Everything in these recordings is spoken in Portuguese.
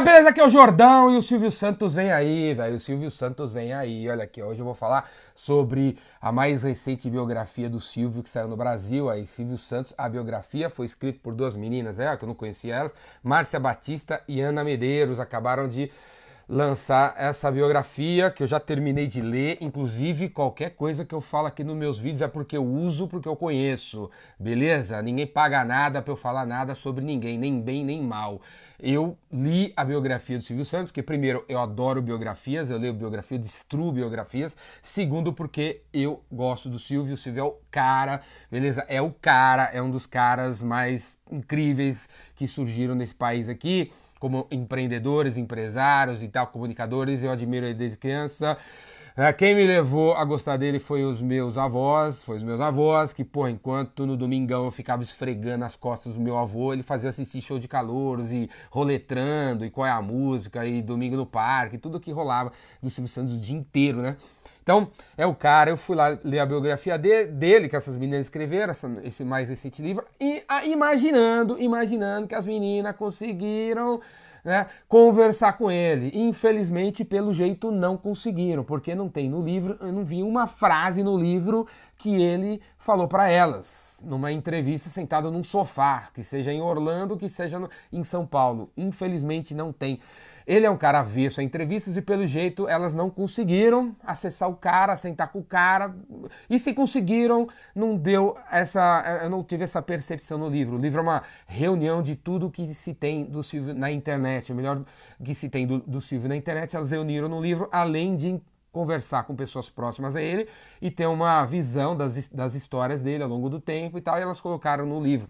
Fala, beleza? Aqui é o Jordão e o Silvio Santos vem aí, velho. O Silvio Santos vem aí. Olha aqui, hoje eu vou falar sobre a mais recente biografia do Silvio que saiu no Brasil. Aí, Silvio Santos, a biografia foi escrita por duas meninas, é, que eu não conhecia elas, Márcia Batista e Ana Medeiros. Acabaram de lançar essa biografia que eu já terminei de ler. Inclusive, qualquer coisa que eu falo aqui nos meus vídeos é porque eu uso, porque eu conheço, beleza? Ninguém paga nada para eu falar nada sobre ninguém, nem bem nem mal. Eu li a biografia do Silvio Santos, porque primeiro eu adoro biografias, eu leio biografia, destruo biografias. Segundo, porque eu gosto do Silvio, o Silvio é o cara, beleza? É o cara, é um dos caras mais incríveis que surgiram nesse país aqui como empreendedores, empresários e tal, comunicadores, eu admiro ele desde criança. É, quem me levou a gostar dele foi os meus avós, foi os meus avós, que, pô, enquanto no domingão eu ficava esfregando as costas do meu avô, ele fazia assistir show de calouros e roletrando, e qual é a música, e domingo no parque, tudo que rolava do Silvio Santos o dia inteiro, né? Então, é o cara, eu fui lá ler a biografia dele, dele que essas meninas escreveram, essa, esse mais recente livro, e a, imaginando, imaginando que as meninas conseguiram né, conversar com ele. Infelizmente, pelo jeito, não conseguiram, porque não tem no livro, eu não vi uma frase no livro que ele falou para elas numa entrevista sentado num sofá, que seja em Orlando, que seja no, em São Paulo. Infelizmente não tem. Ele é um cara avesso a entrevistas e, pelo jeito, elas não conseguiram acessar o cara, sentar com o cara. E se conseguiram, não deu essa. Eu não tive essa percepção no livro. O livro é uma reunião de tudo que se tem do Silvio na internet. O melhor que se tem do, do Silvio na internet, elas reuniram no livro, além de conversar com pessoas próximas a ele e ter uma visão das, das histórias dele ao longo do tempo e tal, e elas colocaram no livro.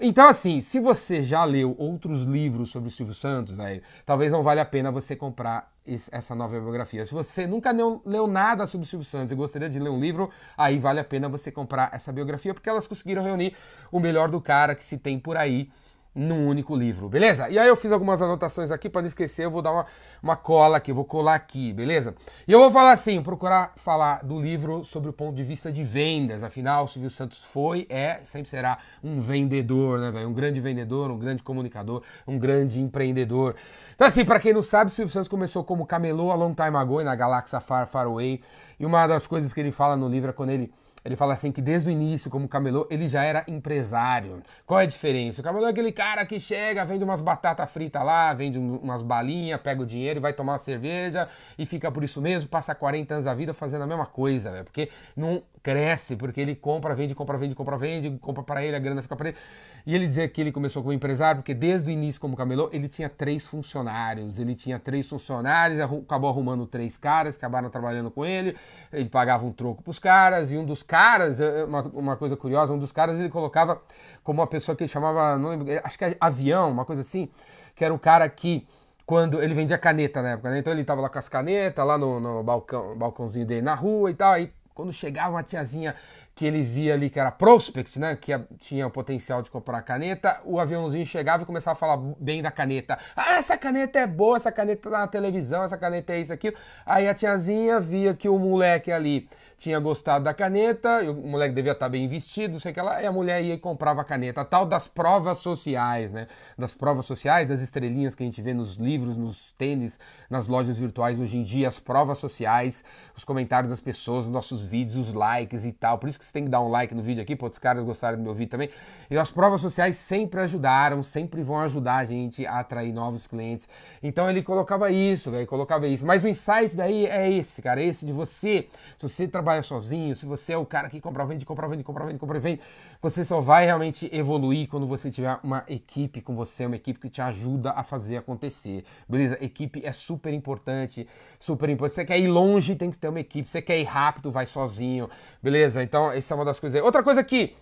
Então, assim, se você já leu outros livros sobre o Silvio Santos, velho, talvez não valha a pena você comprar essa nova biografia. Se você nunca leu, leu, nada sobre o Silvio Santos e gostaria de ler um livro, aí vale a pena você comprar essa biografia, porque elas conseguiram reunir o melhor do cara que se tem por aí num único livro, beleza? E aí eu fiz algumas anotações aqui para não esquecer, eu vou dar uma, uma cola aqui, vou colar aqui, beleza? E eu vou falar assim, procurar falar do livro sobre o ponto de vista de vendas, afinal, o Silvio Santos foi, é, sempre será um vendedor, né, velho? Um grande vendedor, um grande comunicador, um grande empreendedor. Então assim, para quem não sabe, Silvio Santos começou como camelô a long time ago, na Galáxia Far Far Away, e uma das coisas que ele fala no livro é quando ele ele fala assim que desde o início, como camelô, ele já era empresário. Qual é a diferença? O camelô é aquele cara que chega, vende umas batatas fritas lá, vende umas balinhas, pega o dinheiro e vai tomar uma cerveja e fica por isso mesmo, passa 40 anos da vida fazendo a mesma coisa, véio, porque não cresce, porque ele compra, vende, compra, vende, compra, vende, compra para ele, a grana fica para ele. E ele dizia que ele começou como empresário, porque desde o início, como camelô, ele tinha três funcionários. Ele tinha três funcionários, acabou arrumando três caras, acabaram trabalhando com ele, ele pagava um troco pros caras, e um dos caras, é, uma, uma coisa curiosa, um dos caras ele colocava como uma pessoa que ele chamava, não lembro, acho que é avião, uma coisa assim, que era o cara que quando ele vendia caneta na época, né? Então ele tava lá com as canetas, lá no, no balcão, balcãozinho dele na rua e tal, quando chegava uma tiazinha que ele via ali que era prospect, né, que tinha o potencial de comprar caneta, o aviãozinho chegava e começava a falar bem da caneta. Ah, essa caneta é boa, essa caneta tá na televisão, essa caneta é isso, aquilo. Aí a tiazinha via que o moleque ali tinha gostado da caneta, o moleque devia estar bem vestido, sei que lá, e a mulher ia e comprava a caneta. A tal das provas sociais, né? Das provas sociais, das estrelinhas que a gente vê nos livros, nos tênis, nas lojas virtuais hoje em dia, as provas sociais, os comentários das pessoas, os nossos vídeos, os likes e tal. Por isso que você tem que dar um like no vídeo aqui, para outros caras gostarem do meu vídeo também. E as provas sociais sempre ajudaram, sempre vão ajudar a gente a atrair novos clientes. Então ele colocava isso, velho, colocava isso. Mas o insight daí é esse, cara, é esse de você, se você trabalha sozinho, se você é o cara que compra, vende, compra, vende, compra, vende, compra, vende, você só vai realmente evoluir quando você tiver uma equipe com você, uma equipe que te ajuda a fazer acontecer. Beleza? Equipe é super importante, super importante. Você quer ir longe, tem que ter uma equipe. Você quer ir rápido, vai sozinho. Beleza? Então, essa é uma das coisas aí. Outra coisa que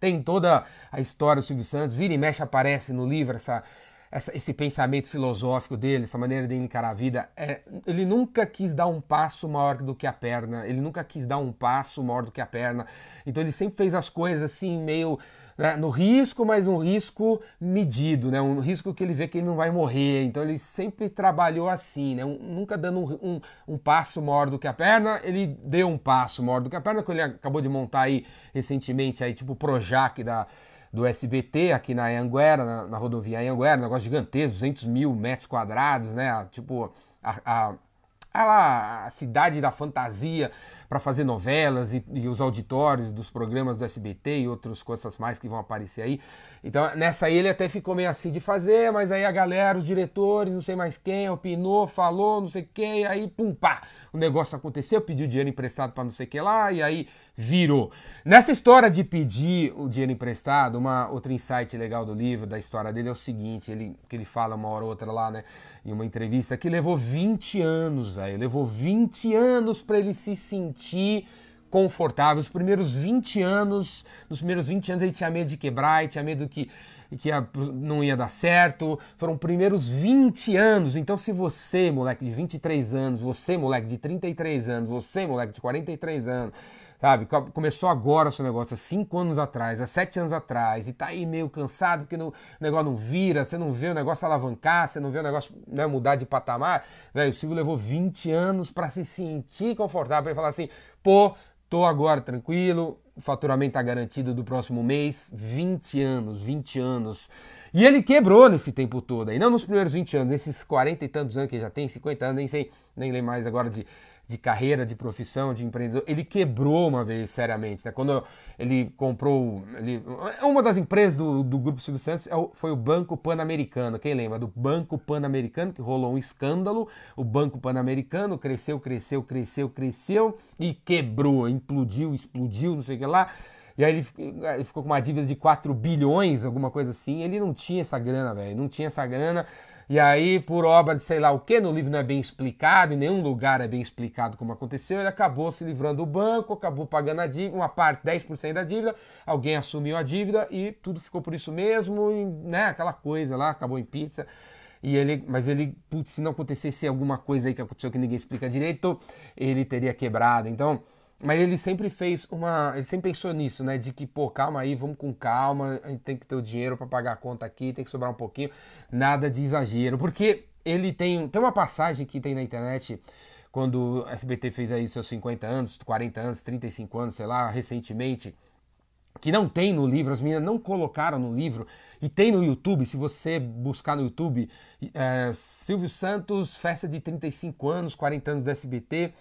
tem toda a história do Silvio Santos, vira e mexe aparece no livro essa essa, esse pensamento filosófico dele, essa maneira de encarar a vida, é, ele nunca quis dar um passo maior do que a perna, ele nunca quis dar um passo maior do que a perna. Então ele sempre fez as coisas assim, meio né, no risco, mas um risco medido, né, um risco que ele vê que ele não vai morrer. Então ele sempre trabalhou assim, né, um, nunca dando um, um, um, passo maior do que a perna, ele deu um passo maior do que a perna, que ele acabou de montar aí recentemente, aí, tipo o Projac da do SBT aqui na Anguera, na, na rodovia Anguera, um negócio gigantesco, 200 mil metros quadrados, né? Tipo, a, a, a, a cidade da fantasia para fazer novelas e, e, os auditórios dos programas do SBT e outras coisas mais que vão aparecer aí. Então, nessa aí ele até ficou meio assim de fazer, mas aí a galera, os diretores, não sei mais quem, opinou, falou, não sei o que, aí, pum, pá, o negócio aconteceu, pediu dinheiro emprestado para não sei o que lá, e aí virou. Nessa história de pedir o dinheiro emprestado, uma outro insight legal do livro, da história dele é o seguinte, ele que ele fala uma hora ou outra lá, né, em uma entrevista que levou 20 anos, velho, levou 20 anos para ele se sentir confortável. Os primeiros 20 anos, nos primeiros 20 anos ele tinha medo de quebrar, tinha medo que, que ia, não ia dar certo. Foram primeiros 20 anos. Então, se você, moleque de 23 anos, você, moleque de 33 anos, você, moleque de 43 anos, sabe? Começou agora o seu negócio, há cinco anos atrás, há sete anos atrás, e tá aí meio cansado porque o negócio não vira, você não vê o negócio alavancar, você não vê o negócio né, mudar de patamar. Velho, o Silvio levou 20 anos para se sentir confortável, para falar assim, pô, tô agora tranquilo, o faturamento tá garantido do próximo mês, 20 anos, 20 anos. E ele quebrou nesse tempo todo, e não nos primeiros 20 anos, nesses 40 e tantos anos que ele já tem, 50 anos, nem sei, nem lembro mais agora de de carreira, de profissão, de empreendedor, ele quebrou uma vez seriamente. Né? Quando ele comprou. Ele, uma das empresas do, do Grupo Silvio Santos é foi o Banco Pan-Americano. Quem lembra? Do Banco Pan-Americano, que rolou um escândalo. O Banco Pan-Americano cresceu, cresceu, cresceu, cresceu e quebrou, implodiu, explodiu, não sei o que lá. E aí ele, ficou com uma dívida de 4 bilhões, alguma coisa assim. Ele não tinha essa grana, velho. Não tinha essa grana. E aí, por obra de sei lá o que, no livro não é bem explicado, em nenhum lugar é bem explicado como aconteceu, ele acabou se livrando do banco, acabou pagando a dívida, uma parte, 10% da dívida, alguém assumiu a dívida e tudo ficou por isso mesmo, e, né, aquela coisa lá, acabou em pizza. E ele, mas ele, putz, se não acontecesse alguma coisa aí que aconteceu que ninguém explica direito, ele teria quebrado. Então, mas ele sempre fez uma. Ele sempre pensou nisso, né? De que, pô, calma aí, vamos com calma, a gente tem que ter o dinheiro para pagar a conta aqui, tem que sobrar um pouquinho. Nada de exagero. Porque ele tem. Tem uma passagem que tem na internet, quando o SBT fez aí seus 50 anos, 40 anos, 35 anos, sei lá, recentemente, que não tem no livro, as meninas não colocaram no livro, e tem no YouTube, se você buscar no YouTube, é, Silvio Santos, festa de 35 anos, 40 anos do SBT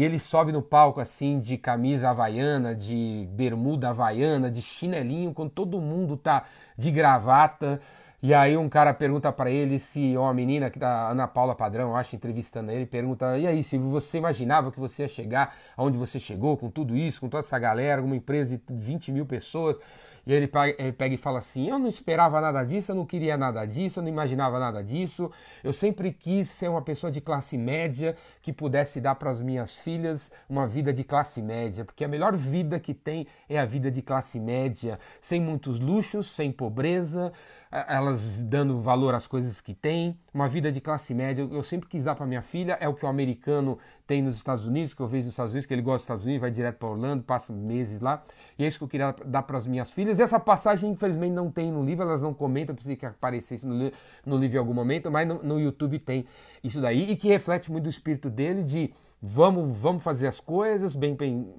e ele sobe no palco assim de camisa havaiana, de bermuda havaiana, de chinelinho, quando todo mundo tá de gravata. E aí um cara pergunta para ele se uma menina que tá Ana Paula Padrão, acho, entrevistando ele, pergunta: "E aí, se você imaginava que você ia chegar aonde você chegou com tudo isso, com toda essa galera, uma empresa de 20 mil pessoas?" E ele pega e fala assim: Eu não esperava nada disso, eu não queria nada disso, eu não imaginava nada disso. Eu sempre quis ser uma pessoa de classe média que pudesse dar para as minhas filhas uma vida de classe média, porque a melhor vida que tem é a vida de classe média, sem muitos luxos, sem pobreza, elas dando valor às coisas que têm, uma vida de classe média. Eu sempre quis dar para minha filha, é o que o americano tem nos Estados Unidos, que eu vejo nos Estados Unidos, que ele gosta dos Estados Unidos, vai direto para Orlando, passa meses lá, e é isso que eu queria dar para as minhas filhas. Essa passagem, infelizmente, não tem no livro, elas não comentam, pensei que aparecesse no, no livro em algum momento, mas no, no YouTube tem isso daí, e que reflete muito o espírito dele de Vamos, vamos fazer as coisas bem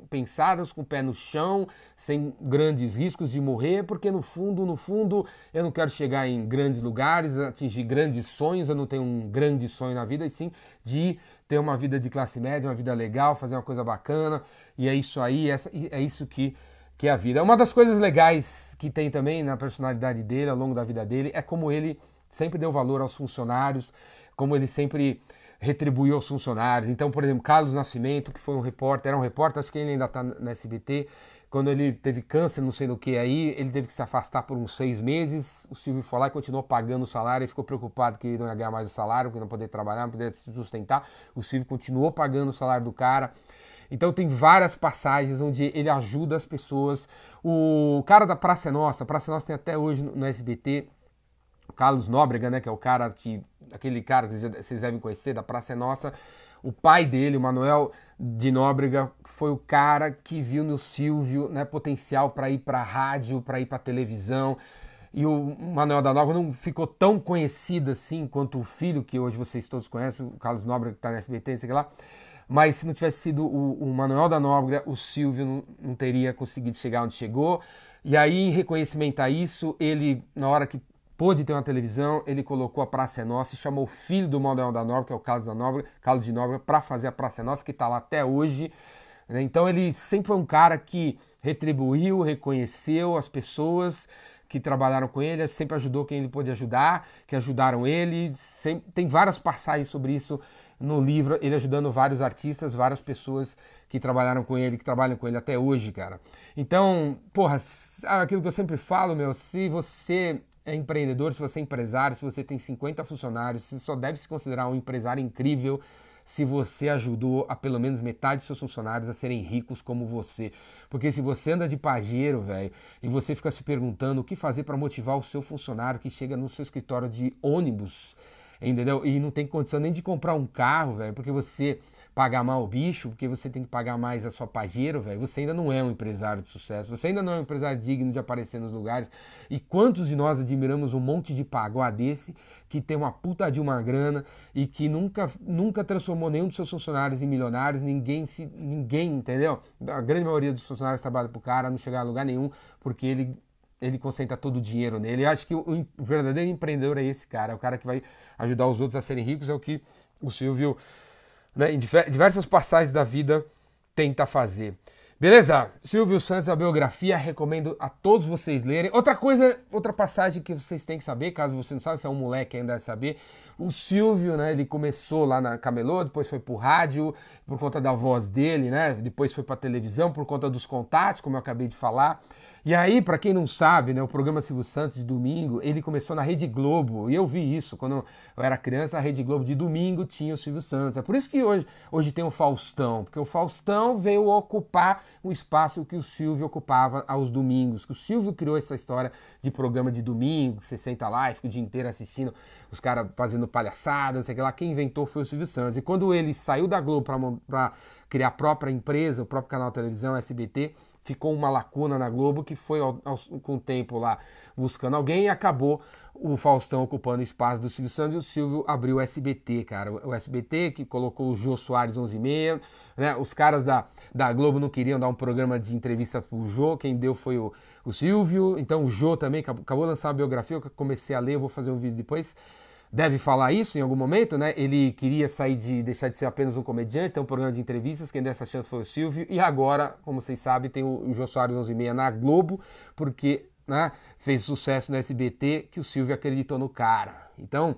pensadas, com o pé no chão, sem grandes riscos de morrer, porque no fundo, no fundo, eu não quero chegar em grandes lugares, atingir grandes sonhos, eu não tenho um grande sonho na vida, e sim de ter uma vida de classe média, uma vida legal, fazer uma coisa bacana, e é isso aí, é isso que, que é a vida. Uma das coisas legais que tem também na personalidade dele, ao longo da vida dele, é como ele sempre deu valor aos funcionários, como ele sempre retribuiu aos funcionários. Então, por exemplo, Carlos Nascimento, que foi um repórter, era um repórter, acho que ele ainda está na SBT, quando ele teve câncer, não sei no que aí, ele teve que se afastar por uns seis meses. O Silvio foi lá e continuou pagando o salário. Ele ficou preocupado que não ia ganhar mais o salário, que não poder trabalhar, não poder se sustentar. O Silvio continuou pagando o salário do cara. Então tem várias passagens onde ele ajuda as pessoas. O cara da Praça é Nossa, Praça é Nossa tem até hoje no SBT, o Carlos Nóbrega, né, que é o cara que aquele cara que vocês devem conhecer da Praça é Nossa, o pai dele, o Manuel de Nóbrega, foi o cara que viu no Silvio, né, potencial para ir para rádio, para ir para televisão. E o Manuel da Nóbrega não ficou tão conhecido assim quanto o filho, que hoje vocês todos conhecem, o Carlos Nóbrega, que está na SBT, não sei lá. Mas se não tivesse sido o, o Manuel da Nóbrega, o Silvio não, não teria conseguido chegar onde chegou E aí, em reconhecimento a isso, ele, na hora que pôde ter uma televisão, ele colocou a Praça é Nossa e chamou o filho do Manuel da Nóbrega, que é o Carlos, da Nóbrega, Carlos de Nóbrega, para fazer a Praça é Nossa, que está lá até hoje. Né? Então ele sempre foi um cara que retribuiu, reconheceu as pessoas que trabalharam com ele, sempre ajudou quem ele pôde ajudar, que ajudaram ele. Sempre, tem várias passagens sobre isso no livro, ele ajudando vários artistas, várias pessoas que trabalharam com ele, que trabalham com ele até hoje, cara. Então, porra, aquilo que eu sempre falo, meu, se você é empreendedor, se você é empresário, se você tem 50 funcionários, você só deve se considerar um empresário incrível se você ajudou a pelo menos metade dos seus funcionários a serem ricos como você. Porque se você anda de pajeiro, velho, e você fica se perguntando o que fazer para motivar o seu funcionário que chega no seu escritório de ônibus, entendeu? E não tem condição nem de comprar um carro, velho, porque você pagar mal o bicho, porque você tem que pagar mais a sua pajeiro, velho, você ainda não é um empresário de sucesso, você ainda não é um empresário digno de aparecer nos lugares. E quantos de nós admiramos um monte de pagoá desse que tem uma puta de uma grana e que nunca, nunca transformou nenhum dos seus funcionários em milionários, ninguém se ninguém, entendeu? A grande maioria dos funcionários trabalha pro cara, não chegar a lugar nenhum, porque ele ele concentra todo o dinheiro nele. Eu acho que o verdadeiro empreendedor é esse cara, é o cara que vai ajudar os outros a serem ricos, é o que o Silvio né, em diversas passagens da vida, tenta fazer. Beleza? Silvio Santos, a biografia, recomendo a todos vocês lerem. Outra coisa, outra passagem que vocês têm que saber, caso você não saiba, se é um moleque ainda saber, o Silvio, né, ele começou lá na Camelô, depois foi pro rádio, por conta da voz dele, né, depois foi pra televisão, por conta dos contatos, como eu acabei de falar. E aí, para quem não sabe, né, o programa Silvio Santos de domingo, ele começou na Rede Globo. E eu vi isso quando eu era criança, a Rede Globo de domingo tinha o Silvio Santos. É por isso que hoje, hoje tem o Faustão, porque o Faustão veio ocupar o espaço que o Silvio ocupava aos domingos. Que o Silvio criou essa história de programa de domingo, que você senta lá e fica o dia inteiro assistindo os caras fazendo palhaçada, não sei o que lá. Quem inventou foi o Silvio Santos. E quando ele saiu da Globo para criar a própria empresa, o próprio canal de televisão, SBT, ficou uma lacuna na Globo que foi ao, ao, com o tempo lá buscando alguém e acabou o Faustão ocupando o espaço do Silvio Santos e o Silvio abriu o SBT, cara. O SBT que colocou o Jô Soares 11 e meia, né? Os caras da, da Globo não queriam dar um programa de entrevista pro Jô, quem deu foi o, o Silvio. Então o Jô também acabou, acabou de lançar uma biografia, eu comecei a ler, vou fazer um vídeo depois deve falar isso em algum momento, né? Ele queria sair de deixar de ser apenas um comediante, tem um programa de entrevistas, quem deu essa chance foi o Silvio, e agora, como vocês sabem, tem o, o Jô Soares 11 meia na Globo, porque né, fez sucesso no SBT, que o Silvio acreditou no cara. Então,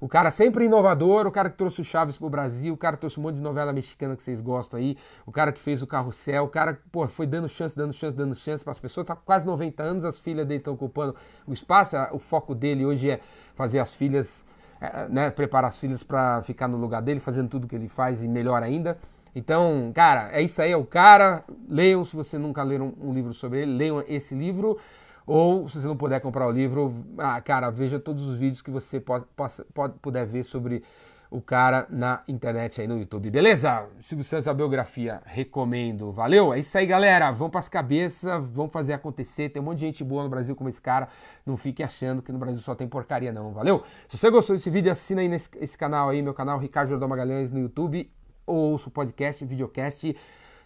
o cara sempre inovador, o cara que trouxe o Chaves pro Brasil, o cara que trouxe um monte de novela mexicana que vocês gostam aí, o cara que fez o Carrossel, o cara que pô, foi dando chance, dando chance, dando chance para as pessoas, tá com quase 90 anos, as filhas dele estão ocupando o espaço, o foco dele hoje é fazer as filhas, é, né, preparar as filhas para ficar no lugar dele, fazendo tudo que ele faz e melhor ainda. Então, cara, é isso aí, é o cara. Leiam, se você nunca leram um livro sobre ele, leiam esse livro. Ou, se você não puder comprar o livro, ah, cara, veja todos os vídeos que você pode, pode, pode puder ver sobre o cara na internet aí no YouTube. Beleza? Silvio Santos, a biografia, recomendo. Valeu? É isso aí, galera. Vamos para as cabeças, vamos fazer acontecer. Tem um monte de gente boa no Brasil como esse cara. Não fique achando que no Brasil só tem porcaria, não. Valeu? Se você gostou desse vídeo, assina aí nesse esse canal aí, meu canal Ricardo Jordão Magalhães no YouTube. Ou ouça o podcast, videocast.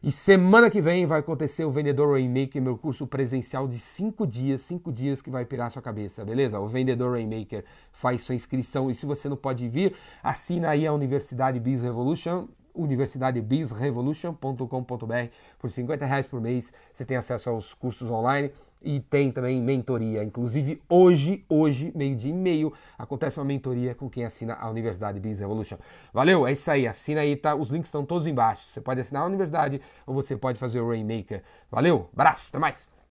E semana que vem vai acontecer o Vendedor Rainmaker, meu curso presencial de 5 dias, 5 dias que vai pirar sua cabeça, beleza? O Vendedor Rainmaker faz sua inscrição e se você não pode vir, assina aí a Universidade Biz Revolution, universidadebizrevolution.com.br por 50 reais por mês, você tem acesso aos cursos online e tem também mentoria. Inclusive, hoje, hoje, meio-dia e meio, acontece uma mentoria com quem assina a Universidade Business Revolution. Valeu? É isso aí. Assina aí, tá? Os links estão todos embaixo. Você pode assinar a universidade ou você pode fazer o Rainmaker. Valeu? Abraço, até mais!